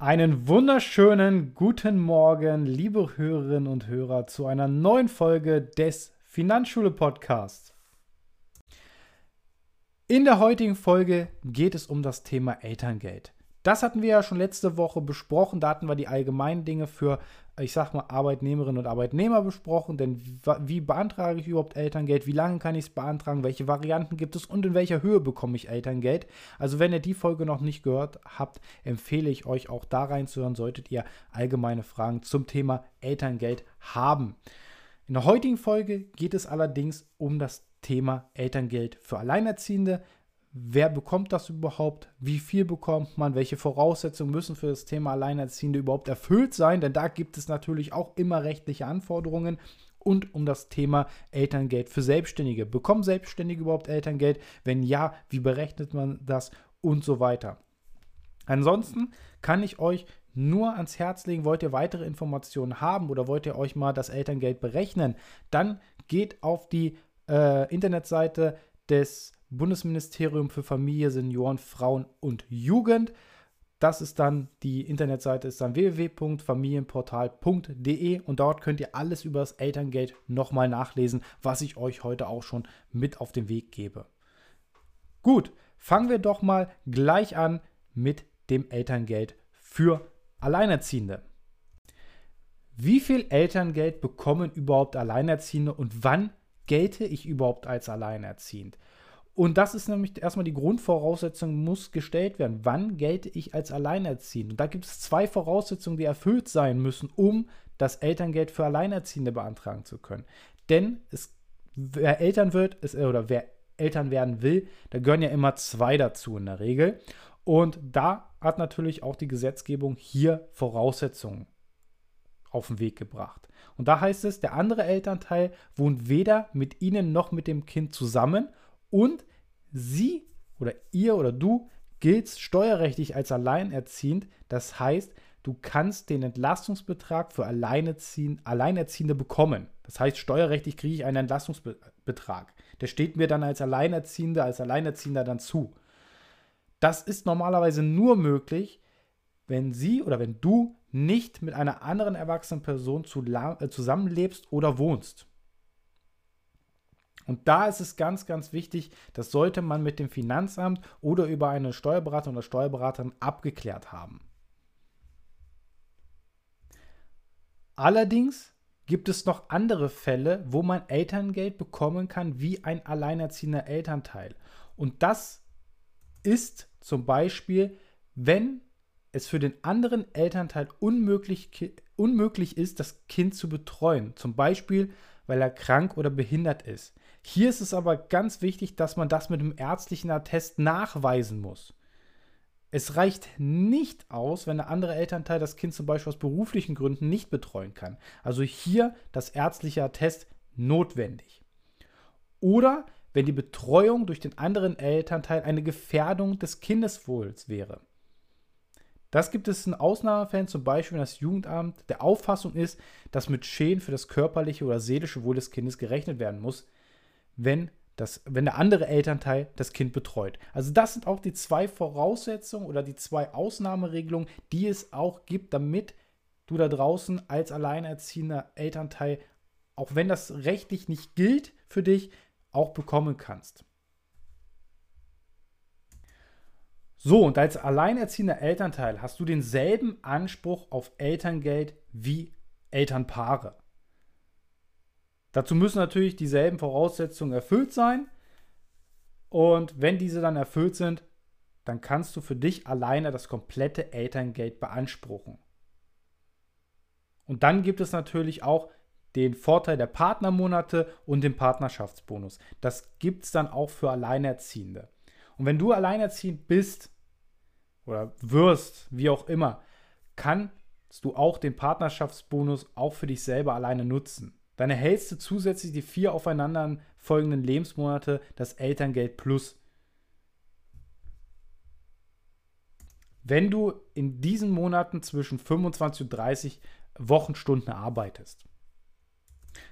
Einen wunderschönen guten Morgen, liebe Hörerinnen und Hörer, zu einer neuen Folge des Finanzschule Podcasts. In der heutigen Folge geht es um das Thema Elterngeld. Das hatten wir ja schon letzte Woche besprochen. Da hatten wir die allgemeinen Dinge für, ich sag mal, Arbeitnehmerinnen und Arbeitnehmer besprochen. Denn wie beantrage ich überhaupt Elterngeld? Wie lange kann ich es beantragen? Welche Varianten gibt es? Und in welcher Höhe bekomme ich Elterngeld? Also, wenn ihr die Folge noch nicht gehört habt, empfehle ich euch auch da reinzuhören, solltet ihr allgemeine Fragen zum Thema Elterngeld haben. In der heutigen Folge geht es allerdings um das Thema Elterngeld für Alleinerziehende wer bekommt das überhaupt, wie viel bekommt man, welche Voraussetzungen müssen für das Thema Alleinerziehende überhaupt erfüllt sein, denn da gibt es natürlich auch immer rechtliche Anforderungen und um das Thema Elterngeld für Selbstständige. Bekommen Selbstständige überhaupt Elterngeld? Wenn ja, wie berechnet man das und so weiter. Ansonsten kann ich euch nur ans Herz legen, wollt ihr weitere Informationen haben oder wollt ihr euch mal das Elterngeld berechnen, dann geht auf die äh, Internetseite des Bundesministerium für Familie, Senioren, Frauen und Jugend. Das ist dann, die Internetseite ist dann www.familienportal.de und dort könnt ihr alles über das Elterngeld nochmal nachlesen, was ich euch heute auch schon mit auf den Weg gebe. Gut, fangen wir doch mal gleich an mit dem Elterngeld für Alleinerziehende. Wie viel Elterngeld bekommen überhaupt Alleinerziehende und wann gelte ich überhaupt als alleinerziehend? Und das ist nämlich erstmal die Grundvoraussetzung, muss gestellt werden. Wann gelte ich als Alleinerziehend? Und da gibt es zwei Voraussetzungen, die erfüllt sein müssen, um das Elterngeld für Alleinerziehende beantragen zu können. Denn es, wer Eltern wird, ist, oder wer Eltern werden will, da gehören ja immer zwei dazu in der Regel. Und da hat natürlich auch die Gesetzgebung hier Voraussetzungen auf den Weg gebracht. Und da heißt es, der andere Elternteil wohnt weder mit Ihnen noch mit dem Kind zusammen und sie oder ihr oder du giltst steuerrechtlich als alleinerziehend. Das heißt, du kannst den Entlastungsbetrag für Alleinerziehende bekommen. Das heißt, steuerrechtlich kriege ich einen Entlastungsbetrag. Der steht mir dann als Alleinerziehender, als Alleinerziehender dann zu. Das ist normalerweise nur möglich, wenn sie oder wenn du nicht mit einer anderen erwachsenen Person äh, zusammenlebst oder wohnst. Und da ist es ganz, ganz wichtig, das sollte man mit dem Finanzamt oder über eine Steuerberater oder Steuerberaterin abgeklärt haben. Allerdings gibt es noch andere Fälle, wo man Elterngeld bekommen kann wie ein alleinerziehender Elternteil. Und das ist zum Beispiel, wenn es für den anderen Elternteil unmöglich, unmöglich ist, das Kind zu betreuen. Zum Beispiel, weil er krank oder behindert ist. Hier ist es aber ganz wichtig, dass man das mit einem ärztlichen Attest nachweisen muss. Es reicht nicht aus, wenn der andere Elternteil das Kind zum Beispiel aus beruflichen Gründen nicht betreuen kann. Also hier das ärztliche Attest notwendig. Oder wenn die Betreuung durch den anderen Elternteil eine Gefährdung des Kindeswohls wäre. Das gibt es in Ausnahmefällen, zum Beispiel wenn das Jugendamt der Auffassung ist, dass mit Schäden für das körperliche oder seelische Wohl des Kindes gerechnet werden muss, wenn, das, wenn der andere Elternteil das Kind betreut. Also das sind auch die zwei Voraussetzungen oder die zwei Ausnahmeregelungen, die es auch gibt, damit du da draußen als alleinerziehender Elternteil, auch wenn das rechtlich nicht gilt für dich, auch bekommen kannst. So, und als alleinerziehender Elternteil hast du denselben Anspruch auf Elterngeld wie Elternpaare. Dazu müssen natürlich dieselben Voraussetzungen erfüllt sein. Und wenn diese dann erfüllt sind, dann kannst du für dich alleine das komplette Elterngeld beanspruchen. Und dann gibt es natürlich auch den Vorteil der Partnermonate und den Partnerschaftsbonus. Das gibt es dann auch für Alleinerziehende. Und wenn du alleinerziehend bist oder wirst, wie auch immer, kannst du auch den Partnerschaftsbonus auch für dich selber alleine nutzen. Dann erhältst du zusätzlich die vier aufeinander folgenden Lebensmonate das Elterngeld Plus. Wenn du in diesen Monaten zwischen 25 und 30 Wochenstunden arbeitest.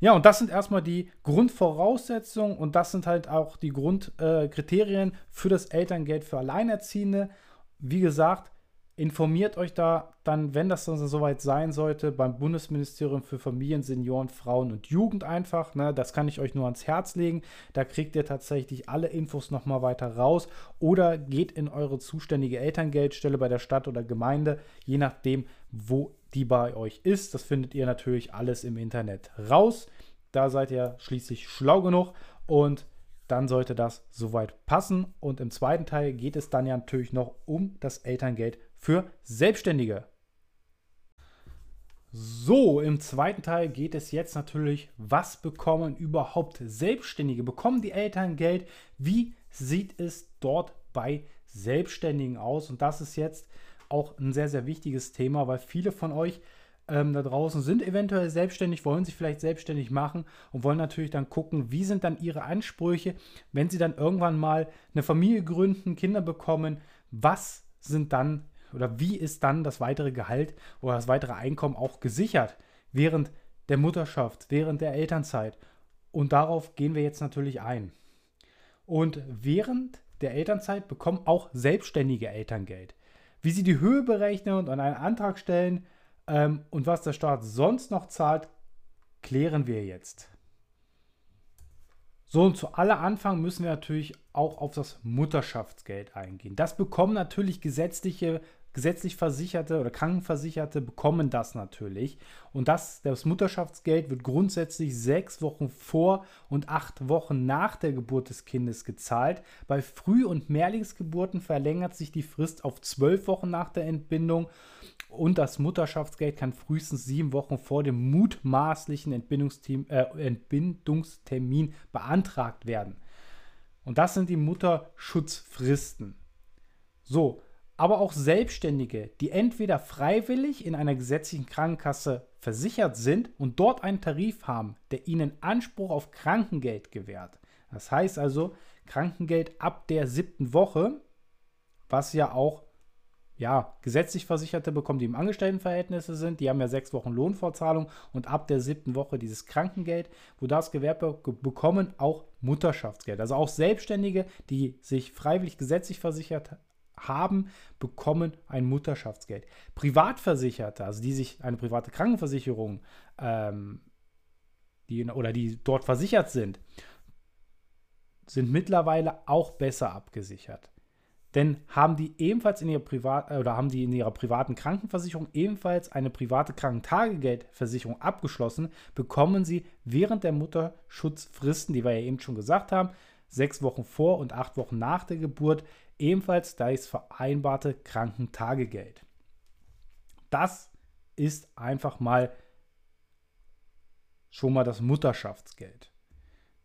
Ja, und das sind erstmal die Grundvoraussetzungen und das sind halt auch die Grundkriterien äh, für das Elterngeld für Alleinerziehende. Wie gesagt, informiert euch da dann, wenn das dann soweit sein sollte, beim Bundesministerium für Familien, Senioren, Frauen und Jugend einfach. Ne? Das kann ich euch nur ans Herz legen. Da kriegt ihr tatsächlich alle Infos nochmal weiter raus. Oder geht in eure zuständige Elterngeldstelle bei der Stadt oder Gemeinde, je nachdem, wo die bei euch ist. Das findet ihr natürlich alles im Internet raus. Da seid ihr schließlich schlau genug und dann sollte das soweit passen. Und im zweiten Teil geht es dann ja natürlich noch um das Elterngeld für Selbstständige. So, im zweiten Teil geht es jetzt natürlich, was bekommen überhaupt Selbstständige? Bekommen die Eltern Geld? Wie sieht es dort bei Selbstständigen aus? Und das ist jetzt auch ein sehr, sehr wichtiges Thema, weil viele von euch ähm, da draußen sind eventuell selbstständig, wollen sich vielleicht selbstständig machen und wollen natürlich dann gucken, wie sind dann ihre Ansprüche, wenn sie dann irgendwann mal eine Familie gründen, Kinder bekommen, was sind dann oder wie ist dann das weitere Gehalt oder das weitere Einkommen auch gesichert während der Mutterschaft, während der Elternzeit. Und darauf gehen wir jetzt natürlich ein. Und während der Elternzeit bekommen auch selbstständige Elterngeld. Wie sie die Höhe berechnen und an einen Antrag stellen ähm, und was der Staat sonst noch zahlt, klären wir jetzt. So, und zu aller Anfang müssen wir natürlich auch auf das Mutterschaftsgeld eingehen. Das bekommen natürlich gesetzliche gesetzlich Versicherte oder Krankenversicherte bekommen das natürlich. Und das, das Mutterschaftsgeld wird grundsätzlich sechs Wochen vor und acht Wochen nach der Geburt des Kindes gezahlt. Bei Früh- und Mehrlingsgeburten verlängert sich die Frist auf zwölf Wochen nach der Entbindung. Und das Mutterschaftsgeld kann frühestens sieben Wochen vor dem mutmaßlichen äh, Entbindungstermin beantragt werden. Und das sind die Mutterschutzfristen. So, aber auch Selbstständige, die entweder freiwillig in einer gesetzlichen Krankenkasse versichert sind und dort einen Tarif haben, der ihnen Anspruch auf Krankengeld gewährt. Das heißt also Krankengeld ab der siebten Woche, was ja auch ja, gesetzlich Versicherte bekommen, die im Angestelltenverhältnisse sind. Die haben ja sechs Wochen Lohnfortzahlung und ab der siebten Woche dieses Krankengeld, wo das Gewerbe bekommen auch Mutterschaftsgeld. Also auch Selbstständige, die sich freiwillig gesetzlich versichert haben, bekommen ein Mutterschaftsgeld. Privatversicherte, also die sich eine private Krankenversicherung ähm, die, oder die dort versichert sind, sind mittlerweile auch besser abgesichert. Denn haben die ebenfalls in ihrer Privat äh, oder haben die in ihrer privaten Krankenversicherung ebenfalls eine private Krankentagegeldversicherung abgeschlossen, bekommen sie während der Mutterschutzfristen, die wir ja eben schon gesagt haben, sechs Wochen vor und acht Wochen nach der Geburt, ebenfalls das vereinbarte Krankentagegeld. Das ist einfach mal schon mal das Mutterschaftsgeld.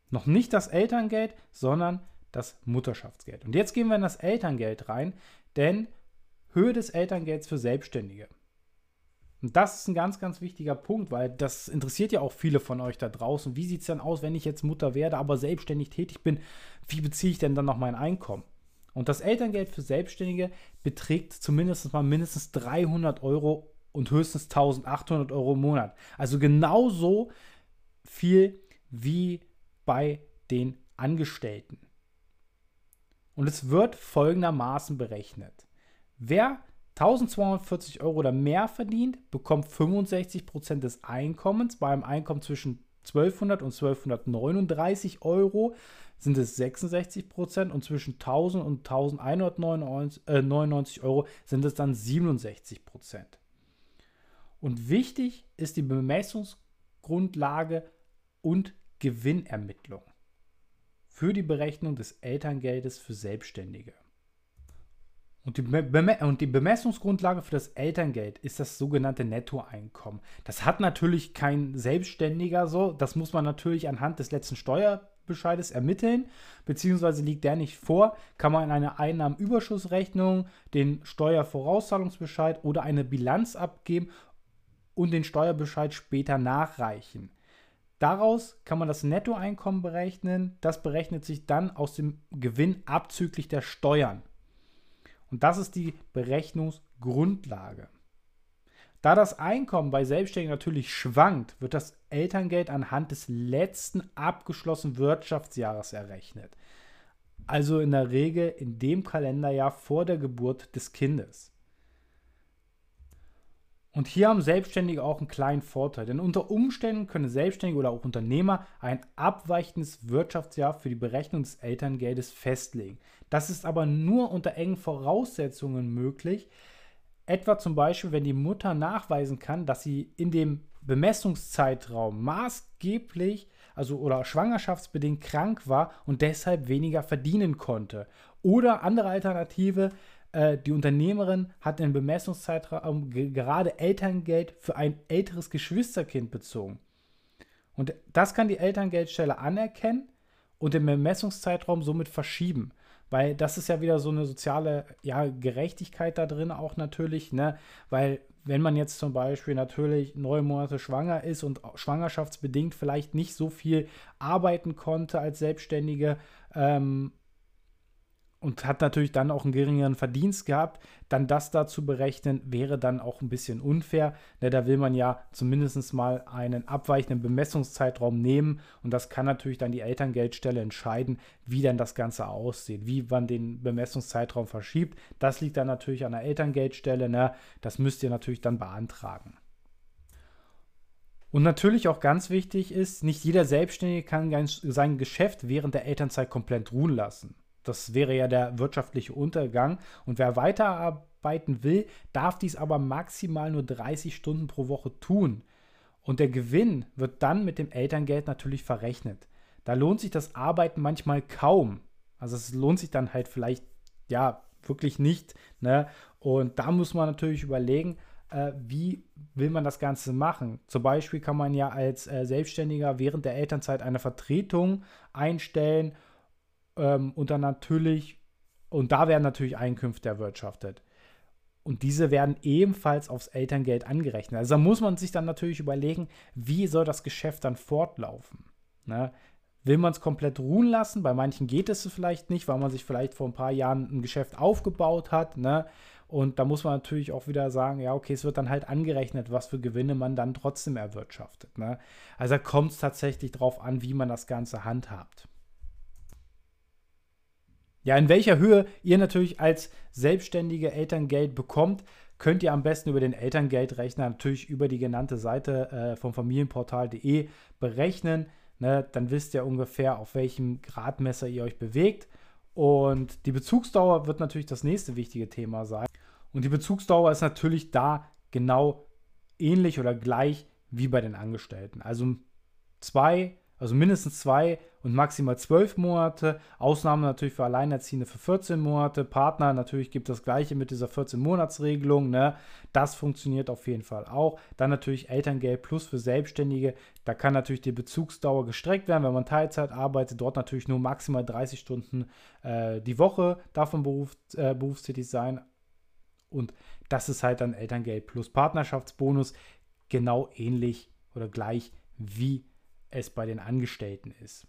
Noch nicht das Elterngeld, sondern das Mutterschaftsgeld. Und jetzt gehen wir in das Elterngeld rein, denn Höhe des Elterngelds für Selbstständige. Und das ist ein ganz, ganz wichtiger Punkt, weil das interessiert ja auch viele von euch da draußen. Wie sieht es denn aus, wenn ich jetzt Mutter werde, aber selbstständig tätig bin? Wie beziehe ich denn dann noch mein Einkommen? Und das Elterngeld für Selbstständige beträgt zumindest mal mindestens 300 Euro und höchstens 1800 Euro im Monat. Also genauso viel wie bei den Angestellten. Und es wird folgendermaßen berechnet. Wer 1240 Euro oder mehr verdient, bekommt 65% des Einkommens bei einem Einkommen zwischen 1200 und 1239 Euro sind es 66 Prozent und zwischen 1000 und 1199 äh, Euro sind es dann 67 Prozent. Und wichtig ist die Bemessungsgrundlage und Gewinnermittlung für die Berechnung des Elterngeldes für Selbstständige. Und die, und die, Bemessungsgrundlage für das Elterngeld ist das sogenannte Nettoeinkommen. Das hat natürlich kein Selbstständiger so. Das muss man natürlich anhand des letzten Steuer Bescheides ermitteln, beziehungsweise liegt der nicht vor, kann man in eine Einnahmenüberschussrechnung den Steuervorauszahlungsbescheid oder eine Bilanz abgeben und den Steuerbescheid später nachreichen. Daraus kann man das Nettoeinkommen berechnen. Das berechnet sich dann aus dem Gewinn abzüglich der Steuern. Und das ist die Berechnungsgrundlage. Da das Einkommen bei Selbstständigen natürlich schwankt, wird das Elterngeld anhand des letzten abgeschlossenen Wirtschaftsjahres errechnet. Also in der Regel in dem Kalenderjahr vor der Geburt des Kindes. Und hier haben Selbstständige auch einen kleinen Vorteil, denn unter Umständen können Selbstständige oder auch Unternehmer ein abweichendes Wirtschaftsjahr für die Berechnung des Elterngeldes festlegen. Das ist aber nur unter engen Voraussetzungen möglich, etwa zum Beispiel, wenn die Mutter nachweisen kann, dass sie in dem Bemessungszeitraum maßgeblich, also oder schwangerschaftsbedingt krank war und deshalb weniger verdienen konnte. Oder andere Alternative, äh, die Unternehmerin hat im Bemessungszeitraum gerade Elterngeld für ein älteres Geschwisterkind bezogen. Und das kann die Elterngeldstelle anerkennen und den Bemessungszeitraum somit verschieben. Weil das ist ja wieder so eine soziale ja, Gerechtigkeit da drin auch natürlich, ne? Weil wenn man jetzt zum Beispiel natürlich neun Monate schwanger ist und schwangerschaftsbedingt vielleicht nicht so viel arbeiten konnte als Selbstständige ähm, und hat natürlich dann auch einen geringeren Verdienst gehabt, dann das da zu berechnen, wäre dann auch ein bisschen unfair. Ne, da will man ja zumindest mal einen abweichenden Bemessungszeitraum nehmen und das kann natürlich dann die Elterngeldstelle entscheiden, wie dann das Ganze aussieht, wie man den Bemessungszeitraum verschiebt. Das liegt dann natürlich an der Elterngeldstelle, ne? das müsst ihr natürlich dann beantragen. Und natürlich auch ganz wichtig ist, nicht jeder Selbstständige kann sein Geschäft während der Elternzeit komplett ruhen lassen. Das wäre ja der wirtschaftliche Untergang. Und wer weiterarbeiten will, darf dies aber maximal nur 30 Stunden pro Woche tun. Und der Gewinn wird dann mit dem Elterngeld natürlich verrechnet. Da lohnt sich das Arbeiten manchmal kaum. Also es lohnt sich dann halt vielleicht, ja, wirklich nicht. Ne? Und da muss man natürlich überlegen, äh, wie will man das Ganze machen. Zum Beispiel kann man ja als äh, Selbstständiger während der Elternzeit eine Vertretung einstellen ähm, und dann natürlich, und da werden natürlich Einkünfte erwirtschaftet. Und diese werden ebenfalls aufs Elterngeld angerechnet. Also da muss man sich dann natürlich überlegen, wie soll das Geschäft dann fortlaufen. Ne? Will man es komplett ruhen lassen? Bei manchen geht es vielleicht nicht, weil man sich vielleicht vor ein paar Jahren ein Geschäft aufgebaut hat. Ne? Und da muss man natürlich auch wieder sagen, ja, okay, es wird dann halt angerechnet, was für Gewinne man dann trotzdem erwirtschaftet. Ne? Also da kommt es tatsächlich darauf an, wie man das Ganze handhabt. Ja, in welcher Höhe ihr natürlich als selbstständige Elterngeld bekommt, könnt ihr am besten über den Elterngeldrechner natürlich über die genannte Seite äh, vom Familienportal.de berechnen. Ne, dann wisst ihr ungefähr, auf welchem Gradmesser ihr euch bewegt. Und die Bezugsdauer wird natürlich das nächste wichtige Thema sein. Und die Bezugsdauer ist natürlich da genau ähnlich oder gleich wie bei den Angestellten. Also zwei also mindestens zwei und maximal zwölf Monate. Ausnahme natürlich für Alleinerziehende für 14 Monate. Partner natürlich gibt das gleiche mit dieser 14-Monats-Regelung. Ne? Das funktioniert auf jeden Fall auch. Dann natürlich Elterngeld plus für Selbstständige. Da kann natürlich die Bezugsdauer gestreckt werden, wenn man Teilzeit arbeitet. Dort natürlich nur maximal 30 Stunden äh, die Woche davon Beruf, äh, berufstätig sein. Und das ist halt dann Elterngeld plus Partnerschaftsbonus. Genau ähnlich oder gleich wie es bei den Angestellten ist.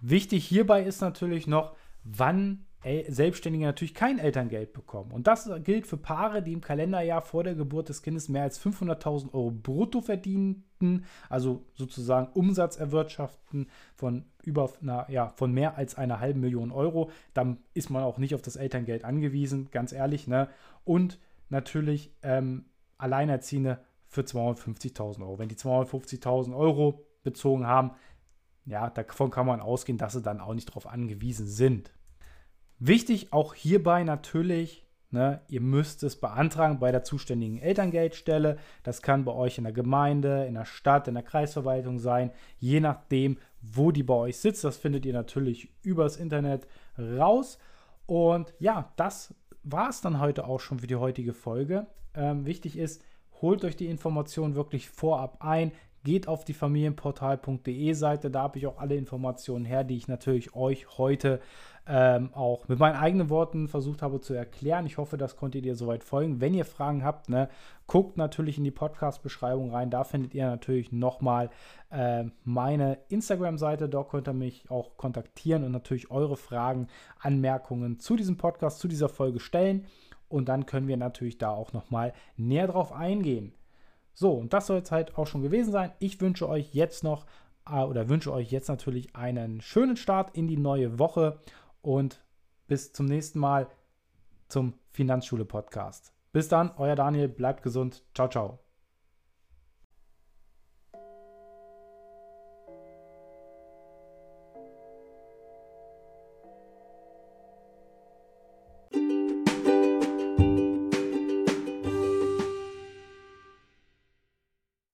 Wichtig hierbei ist natürlich noch, wann Selbstständige natürlich kein Elterngeld bekommen. Und das gilt für Paare, die im Kalenderjahr vor der Geburt des Kindes mehr als 500.000 Euro brutto verdienten, also sozusagen Umsatz erwirtschaften von über, na, ja, von mehr als einer halben Million Euro. Dann ist man auch nicht auf das Elterngeld angewiesen, ganz ehrlich. Ne? Und natürlich ähm, Alleinerziehende für 250.000 Euro. Wenn die 250.000 Euro bezogen haben, ja, davon kann man ausgehen, dass sie dann auch nicht darauf angewiesen sind. Wichtig auch hierbei natürlich, ne, ihr müsst es beantragen bei der zuständigen Elterngeldstelle. Das kann bei euch in der Gemeinde, in der Stadt, in der Kreisverwaltung sein, je nachdem, wo die bei euch sitzt. Das findet ihr natürlich übers Internet raus. Und ja, das war es dann heute auch schon für die heutige Folge. Ähm, wichtig ist, holt euch die Informationen wirklich vorab ein. Geht auf die familienportal.de Seite, da habe ich auch alle Informationen her, die ich natürlich euch heute ähm, auch mit meinen eigenen Worten versucht habe zu erklären. Ich hoffe, das konntet ihr soweit folgen. Wenn ihr Fragen habt, ne, guckt natürlich in die Podcast-Beschreibung rein. Da findet ihr natürlich nochmal äh, meine Instagram-Seite. Dort könnt ihr mich auch kontaktieren und natürlich eure Fragen, Anmerkungen zu diesem Podcast, zu dieser Folge stellen. Und dann können wir natürlich da auch nochmal näher drauf eingehen. So, und das soll es halt auch schon gewesen sein. Ich wünsche euch jetzt noch äh, oder wünsche euch jetzt natürlich einen schönen Start in die neue Woche und bis zum nächsten Mal zum Finanzschule Podcast. Bis dann, euer Daniel, bleibt gesund. Ciao, ciao.